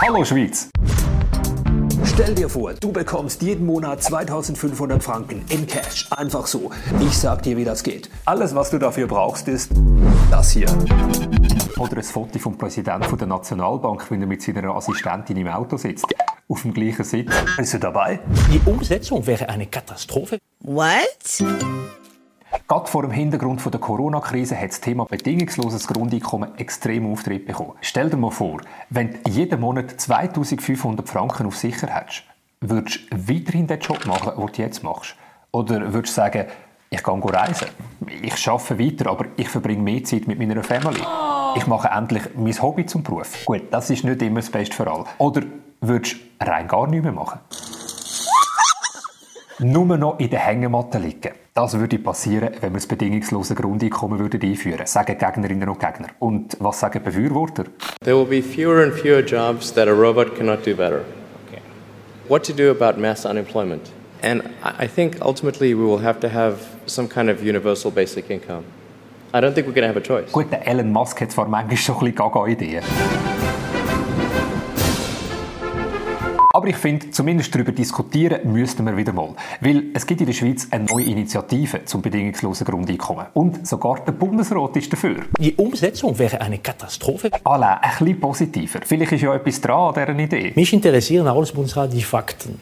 Hallo Schweiz! Stell dir vor, du bekommst jeden Monat 2500 Franken in Cash. Einfach so. Ich sag dir, wie das geht. Alles, was du dafür brauchst, ist das hier. Oder ein Foto vom Präsidenten der Nationalbank, wenn er mit seiner Assistentin im Auto sitzt. Auf dem gleichen Sitz. Bist du dabei? Die Umsetzung wäre eine Katastrophe. What? Gerade vor dem Hintergrund der Corona-Krise hat das Thema bedingungsloses Grundeinkommen extrem Auftritt bekommen. Stell dir mal vor, wenn du jeden Monat 2500 Franken auf sicher hättest, würdest du weiterhin den Job machen, den du jetzt machst? Oder würdest du sagen, ich gehe reisen, ich arbeite weiter, aber ich verbringe mehr Zeit mit meiner Family. Ich mache endlich mein Hobby zum Beruf. Gut, das ist nicht immer das Beste für alle. Oder würdest du rein gar nichts mehr machen? Nur noch in der Hängematte liegen. Das würde passieren, wenn wir das bedingungslose Grundeinkommen würden einführen sagen Gegnerinnen und Gegner. Und was sagen Befürworter? There will be fewer and fewer jobs that a robot cannot do better. Okay. What to do about mass unemployment? And I think ultimately we will have to have some kind of universal basic income. I don't think we're going to have a choice. Gut, der Elon Musk hat zwar manchmal schon ein bisschen Gaga-Ideen. Aber ich finde, zumindest darüber diskutieren müssten wir wieder mal. Weil es gibt in der Schweiz eine neue Initiative zum bedingungslosen Grundeinkommen. Und sogar der Bundesrat ist dafür. Die Umsetzung wäre eine Katastrophe. Alle, ein bisschen positiver. Vielleicht ist ja etwas dran an dieser Idee. Mich interessieren als Bundesrat die Fakten.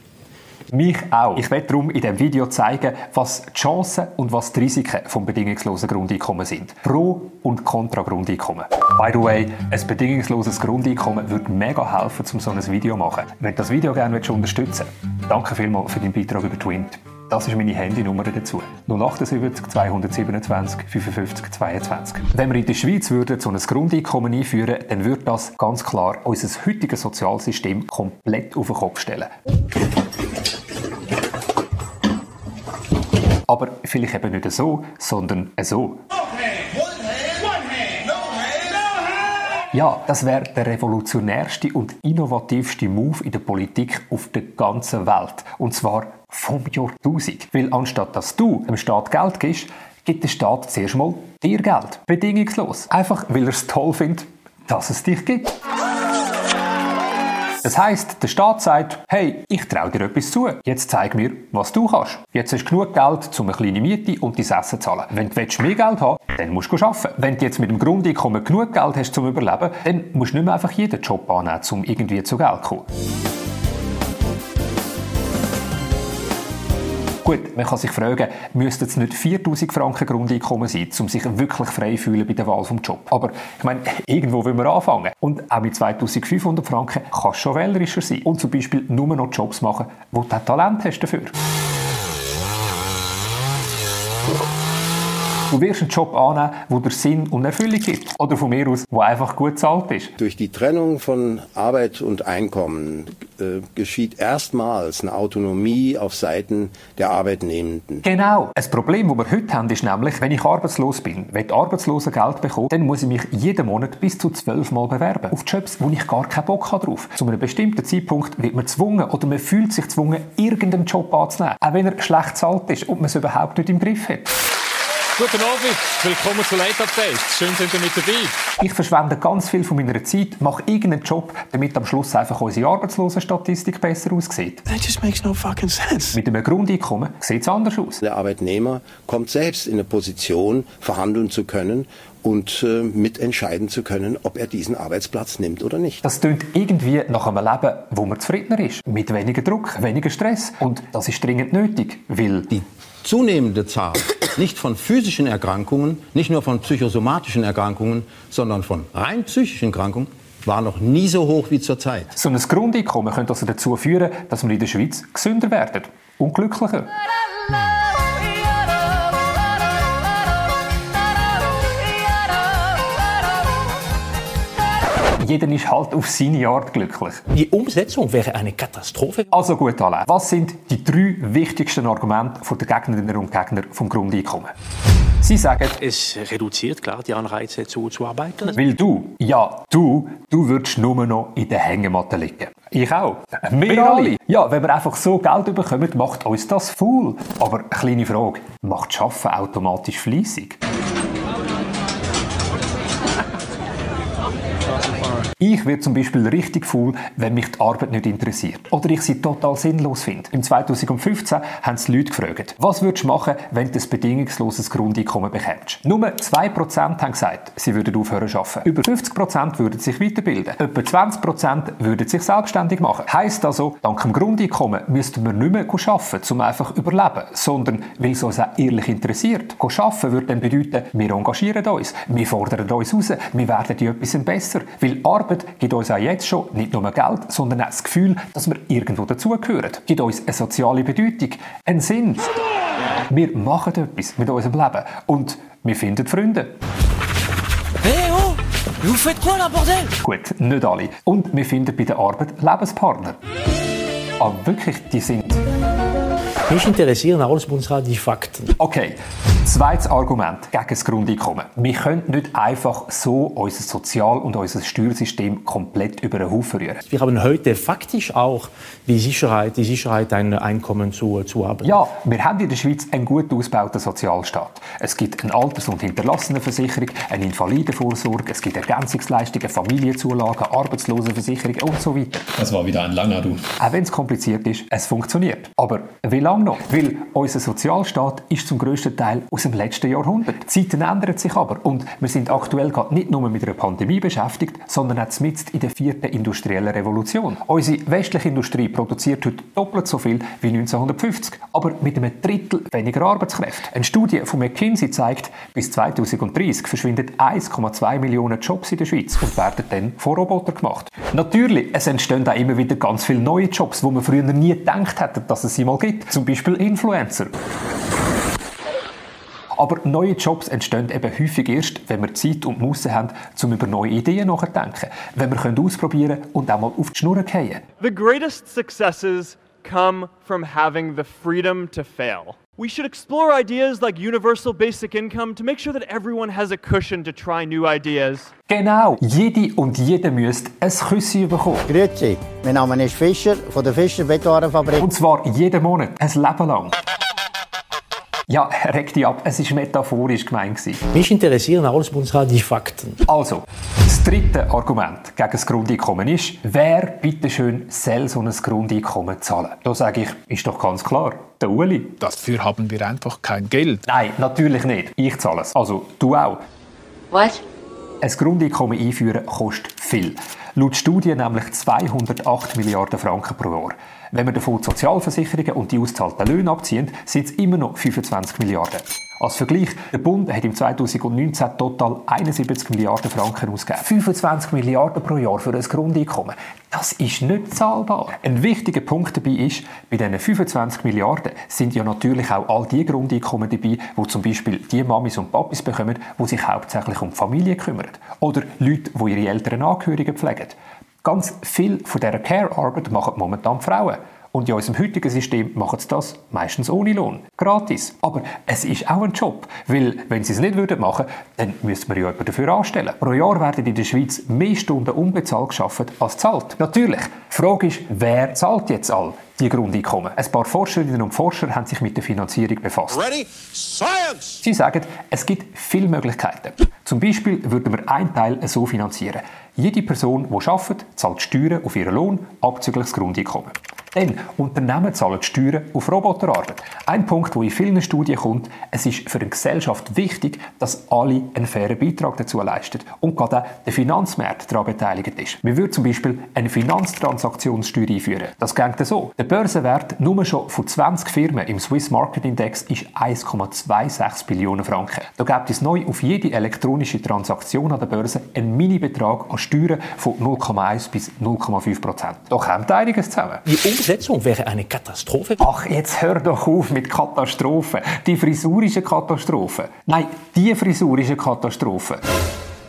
Mich auch. Ich werde darum in diesem Video zeigen, was die Chancen und was die Risiken vom bedingungslosen Grundeinkommen sind. Pro- und Contra-Grundeinkommen. By the way, ein bedingungsloses Grundeinkommen würde mega helfen, um so ein Video zu machen. Wenn du das Video gerne unterstützen willst, danke vielmals für deinen Beitrag über Twint. Das ist meine Handynummer dazu. 078 227 55 22. Wenn wir in der Schweiz würden so ein Grundeinkommen einführen, dann würde das ganz klar unser heutiges Sozialsystem komplett auf den Kopf stellen. Aber vielleicht eben nicht so, sondern so. Ja, das wäre der revolutionärste und innovativste Move in der Politik auf der ganzen Welt. Und zwar vom Jahr 1000. Weil anstatt dass du dem Staat Geld gibst, gibt der Staat zuerst mal dir Geld. Bedingungslos. Einfach, weil er es toll findet, dass es dich gibt. Das heißt, der Staat sagt, hey, ich traue dir etwas zu. Jetzt zeig mir, was du kannst. Jetzt hast du genug Geld, um eine kleine Miete und dein Essen zu zahlen. Wenn du mehr Geld haben dann musst du arbeiten. Wenn du jetzt mit dem Grundeinkommen genug Geld hast zum Überleben, dann musst du nicht mehr einfach jeden Job annehmen, um irgendwie zu Geld zu kommen. Gut, man kann sich fragen, müsste es nicht 4000 Franken Grundeinkommen sein, um sich wirklich frei fühlen bei der Wahl vom Job. Aber ich meine, irgendwo will man anfangen. Und auch mit 2500 Franken kannst du schon wählerischer sein und zum Beispiel nur noch Jobs machen, wo du Talent hast dafür. Du wirst einen Job annehmen, wo der Sinn und Erfüllung gibt. Oder von mir aus, wo einfach gut zahlt ist. Durch die Trennung von Arbeit und Einkommen äh, geschieht erstmals eine Autonomie auf Seiten der Arbeitnehmenden. Genau. Das Problem, das wir heute haben, ist nämlich, wenn ich arbeitslos bin, wenn ich Arbeitslosengeld bekomme, dann muss ich mich jeden Monat bis zu zwölf Mal bewerben. Auf Jobs, wo ich gar keinen Bock habe drauf. Zu einem bestimmten Zeitpunkt wird man gezwungen oder man fühlt sich gezwungen, irgendeinen Job anzunehmen. Auch wenn er schlecht zahlt ist und man es überhaupt nicht im Griff hat. Guten Abend, willkommen zu Late Update. Schön, sind ihr mit dabei. Ich verschwende ganz viel von meiner Zeit, mache irgendeinen Job, damit am Schluss einfach unsere Arbeitslosenstatistik besser aussieht. That just makes no fucking sense. Mit einem Grundeinkommen sieht es anders aus. Der Arbeitnehmer kommt selbst in eine Position, verhandeln zu können und äh, mitentscheiden zu können, ob er diesen Arbeitsplatz nimmt oder nicht. Das klingt irgendwie nach einem Leben, wo man zufriedener ist, mit weniger Druck, weniger Stress. Und das ist dringend nötig, weil die zunehmende Zahl nicht von physischen Erkrankungen, nicht nur von psychosomatischen Erkrankungen, sondern von rein psychischen Erkrankungen war noch nie so hoch wie zurzeit. So ein Grundeinkommen könnte also dazu führen, dass wir in der Schweiz gesünder werden und glücklicher. Jeder ist halt auf seine Art glücklich. Die Umsetzung wäre eine Katastrophe. Also gut, Alain. Was sind die drei wichtigsten Argumente der Gegnerinnen und Gegner vom Grundeinkommen? Sie sagen, es reduziert klar die Anreize zu, zu arbeiten. Weil du, ja, du, du würdest nur noch in der Hängematte liegen. Ich auch. Wir, wir alle. Ja, wenn wir einfach so Geld bekommen, macht uns das faul. Aber eine kleine Frage, macht Schaffen automatisch fleissig? Ich werde zum Beispiel richtig faul, wenn mich die Arbeit nicht interessiert oder ich sie total sinnlos finde. Im 2015 haben sie Leute gefragt, was würdest du machen, wenn du ein bedingungsloses Grundeinkommen bekommst? Nur 2% haben gesagt, sie würden aufhören zu arbeiten. Über 50% würden sich weiterbilden. Etwa 20% würden sich selbstständig machen. Heißt also, dank dem Grundeinkommen müssten wir nicht mehr arbeiten, um einfach überleben, sondern weil es uns auch ehrlich interessiert. Arbeiten würde dann bedeuten, wir engagieren uns, wir fordern uns raus, wir werden etwas besser. Weil Arbeit gibt uns auch jetzt schon nicht nur Geld, sondern auch das Gefühl, dass wir irgendwo dazugehören. Gibt uns eine soziale Bedeutung, einen Sinn. Wir machen etwas mit unserem Leben und wir finden Freunde. Hey, oh! Vous faites quoi là, bordel? Gut, nicht alle. Und wir finden bei der Arbeit Lebenspartner. Aber wirklich, die sind Mich interessieren als Bundesrat die Fakten. Okay, zweites Argument gegen das Grundeinkommen. Wir können nicht einfach so unser Sozial- und unser Steuersystem komplett über den Haufen rühren. Wir haben heute faktisch auch die Sicherheit, die Sicherheit ein Einkommen zu, zu haben. Ja, wir haben in der Schweiz einen gut ausgebauten Sozialstaat. Es gibt eine Alters- und Hinterlassenenversicherung, eine Invalidenvorsorge, es gibt Ergänzungsleistungen, Familienzulagen, Arbeitslosenversicherung und so weiter. Das war wieder ein langer Du. Auch wenn es kompliziert ist, es funktioniert. Aber wie lange noch? Weil unser Sozialstaat ist zum grössten Teil aus dem letzten Jahrhundert. Die Zeiten ändern sich aber und wir sind aktuell gerade nicht nur mit einer Pandemie beschäftigt, sondern auch mitten in der vierten industriellen Revolution. Unsere westliche Industrie produziert heute doppelt so viel wie 1950, aber mit einem Drittel weniger Arbeitskräfte. Eine Studie von McKinsey zeigt, bis 2030 verschwinden 1,2 Millionen Jobs in der Schweiz und werden dann von Robotern gemacht. Natürlich, es entstehen auch immer wieder ganz viele neue Jobs, wo man früher nie gedacht hätte, dass es sie mal gibt. Zum Beispiel Influencer. Aber neue Jobs entstehen eben häufig erst, wenn wir Zeit und Muße haben, um über neue Ideen nachzudenken. Wenn wir können ausprobieren und auch mal auf die Schnur fallen. The greatest successes come from having the freedom to fail. We should explore ideas like universal basic income to make sure that everyone has a cushion to try new ideas. Genau, jede und jeder müsste ein Küssi bekommen. Grüezi, mein Name ist Fischer von der Fischer Betonwarenfabrik. Und zwar jeden Monat, ein Leben lang. Ja, reg dich ab, es war metaphorisch gemeint. Mich interessieren als Bundesrat die Fakten. Also, das dritte Argument gegen das Grundeinkommen ist, wer bitteschön soll so ein Grundeinkommen zahlen? Da sage ich, ist doch ganz klar, der Uli. Dafür haben wir einfach kein Geld. Nein, natürlich nicht. Ich zahle es. Also, du auch. Was? Ein Grundeinkommen einführen kostet viel. Laut Studien nämlich 208 Milliarden Franken pro Jahr. Wenn wir davon die Sozialversicherungen und die auszahlten Löhne abziehen, sind es immer noch 25 Milliarden. Als Vergleich, der Bund hat im 2019 total 71 Milliarden Franken ausgegeben. 25 Milliarden pro Jahr für ein Grundeinkommen. Das ist nicht zahlbar. Ein wichtiger Punkt dabei ist, bei diesen 25 Milliarden sind ja natürlich auch all die Grundeinkommen dabei, wo zum Beispiel die Mamis und Papis bekommen, die sich hauptsächlich um die Familie kümmern. Oder Leute, die ihre älteren Angehörigen pflegen. Ganz viel von dieser Care-Arbeit machen momentan Frauen. Und in unserem heutigen System machen sie das meistens ohne Lohn. Gratis. Aber es ist auch ein Job. Weil, wenn sie es nicht würden machen dann müsste man ja jemanden dafür anstellen. Pro Jahr werden in der Schweiz mehr Stunden unbezahlt geschafft als zahlt. Natürlich. Die Frage ist, wer zahlt jetzt all die Grundeinkommen? Ein paar Forscherinnen und Forscher haben sich mit der Finanzierung befasst. Ready? Science! Sie sagen, es gibt viele Möglichkeiten. Zum Beispiel würden wir einen Teil so finanzieren. Jede Person, die arbeitet, zahlt Steuern auf ihren Lohn, abzüglich das Grundeinkommen. Dann, Unternehmen zahlen Steuern auf Roboterarbeit. Ein Punkt, der in vielen Studien kommt, es ist für eine Gesellschaft wichtig, dass alle einen fairen Beitrag dazu leisten und gerade auch der Finanzmarkt daran beteiligt ist. Wir würden zum Beispiel eine Finanztransaktionssteuer einführen. Das geht so. Der Börsenwert nur schon von 20 Firmen im Swiss Market Index ist 1,26 Billionen Franken. Da gibt es neu auf jede elektronische Transaktion an der Börse einen Mini-Betrag an Steuern von 0,1 bis 0,5 Prozent. Da kommt einiges zusammen. Die Umsetzung wäre eine Katastrophe. Ach, jetzt hör doch auf mit Katastrophen. Die Frisur ist eine Katastrophe. Nein, die Frisur ist eine Katastrophe.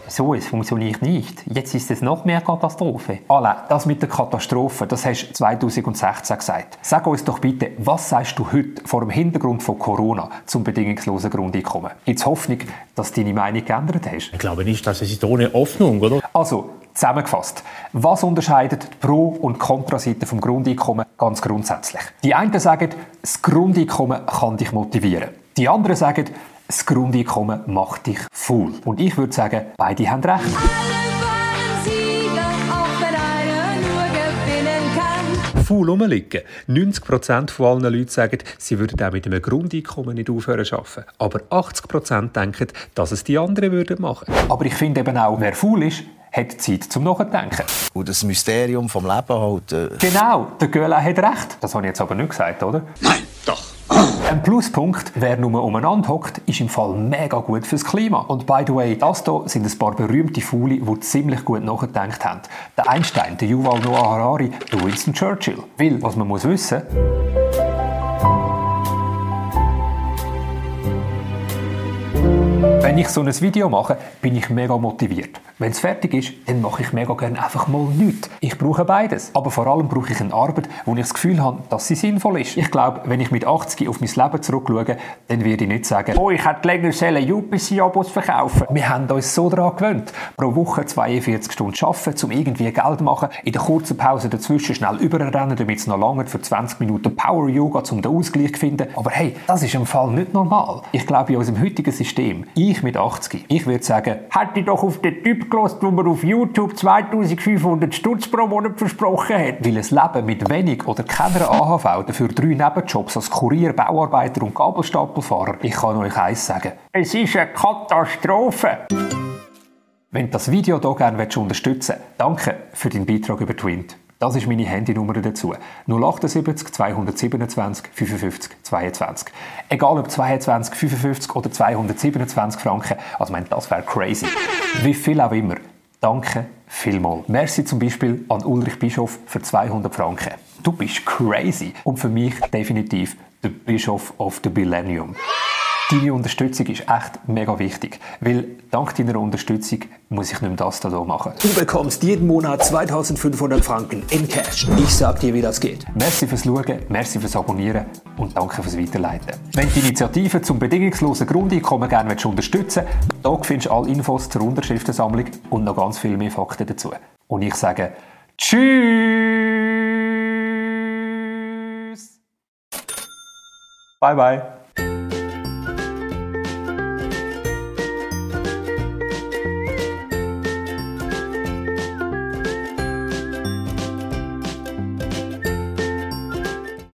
So, es funktioniert nicht. Jetzt ist es noch mehr Katastrophe. Alain, das mit der Katastrophe, das hast du 2016 gesagt. Sag uns doch bitte, was sagst du heute vor dem Hintergrund von Corona zum bedingungslosen Grundeinkommen? Gibt es Hoffnung, dass du deine Meinung geändert hast? Ich glaube nicht, dass es ist ohne Hoffnung, oder? Also, zusammengefasst. Was unterscheidet die Pro- und Kontraseite vom Grundeinkommen ganz grundsätzlich? Die einen sagen, das Grundeinkommen kann dich motivieren. Die anderen sagen, das Grundeinkommen macht dich faul. Und ich würde sagen, beide haben recht. Faul rumliegen. 90% von allen Leuten sagen, sie würden auch mit einem Grundeinkommen nicht aufhören zu arbeiten. Aber 80% denken, dass es die anderen würden machen. Aber ich finde eben auch, wer faul ist, hat Zeit zum Nachdenken. Und das Mysterium vom Leben halt. Äh Genau, der Göhle hat recht. Das habe ich jetzt aber nicht gesagt, oder? Nein, doch. Ein Pluspunkt, wer nur umeinander hockt, ist im Fall mega gut fürs Klima. Und by the way, das hier sind ein paar berühmte Fauli, die ziemlich gut nachgedacht haben. Der Einstein, der Yuval Noah Harari, der Winston Churchill. Weil, was man muss wissen, Wenn ich so ein Video mache, bin ich mega motiviert. Wenn es fertig ist, dann mache ich mega gerne einfach mal nichts. Ich brauche beides. Aber vor allem brauche ich eine Arbeit, wo ich das Gefühl habe, dass sie sinnvoll ist. Ich glaube, wenn ich mit 80 auf mein Leben zurückschaue, dann werde ich nicht sagen, oh, ich hätte länger sollen UPC-Abos verkaufen. Wir haben uns so daran gewöhnt. Pro Woche 42 Stunden arbeiten, um irgendwie Geld zu machen, in der kurzen Pause dazwischen schnell überrennen, damit es noch lange für 20 Minuten Power-Yoga, um den Ausgleich zu finden. Aber hey, das ist im Fall nicht normal. Ich glaube, in unserem heutigen System, ich mit 80, ich würde sagen, hätte ich doch auf den Typ gelost, wo mir auf YouTube 2500 Stutz pro Monat versprochen hat. Weil ein Leben mit wenig oder keiner AHV dafür drei Nebenjobs als Kurier, Bauarbeiter und Gabelstapelfahrer, ich kann euch eins sagen, es ist eine Katastrophe. Wenn du das Video hier gerne unterstützen willst, danke für deinen Beitrag über Twint. Das ist meine Handynummer dazu. 078 227 55 22. Egal ob 22, 55 oder 227 Franken, also ich meine, das wäre crazy. Wie viel auch immer. Danke vielmals. Merci zum Beispiel an Ulrich Bischof für 200 Franken. Du bist crazy. Und für mich definitiv der Bischof of the Millennium. Deine Unterstützung ist echt mega wichtig, weil dank deiner Unterstützung muss ich nicht mehr das hier machen. Du bekommst jeden Monat 2500 Franken in Cash. Ich sag dir, wie das geht. Merci fürs Schauen, merci fürs Abonnieren und danke fürs Weiterleiten. Wenn du die Initiative zum bedingungslosen Grundeinkommen gerne unterstützen willst, da findest du alle Infos zur Unterschriftensammlung und noch ganz viel mehr Fakten dazu. Und ich sage Tschüss! Bye bye!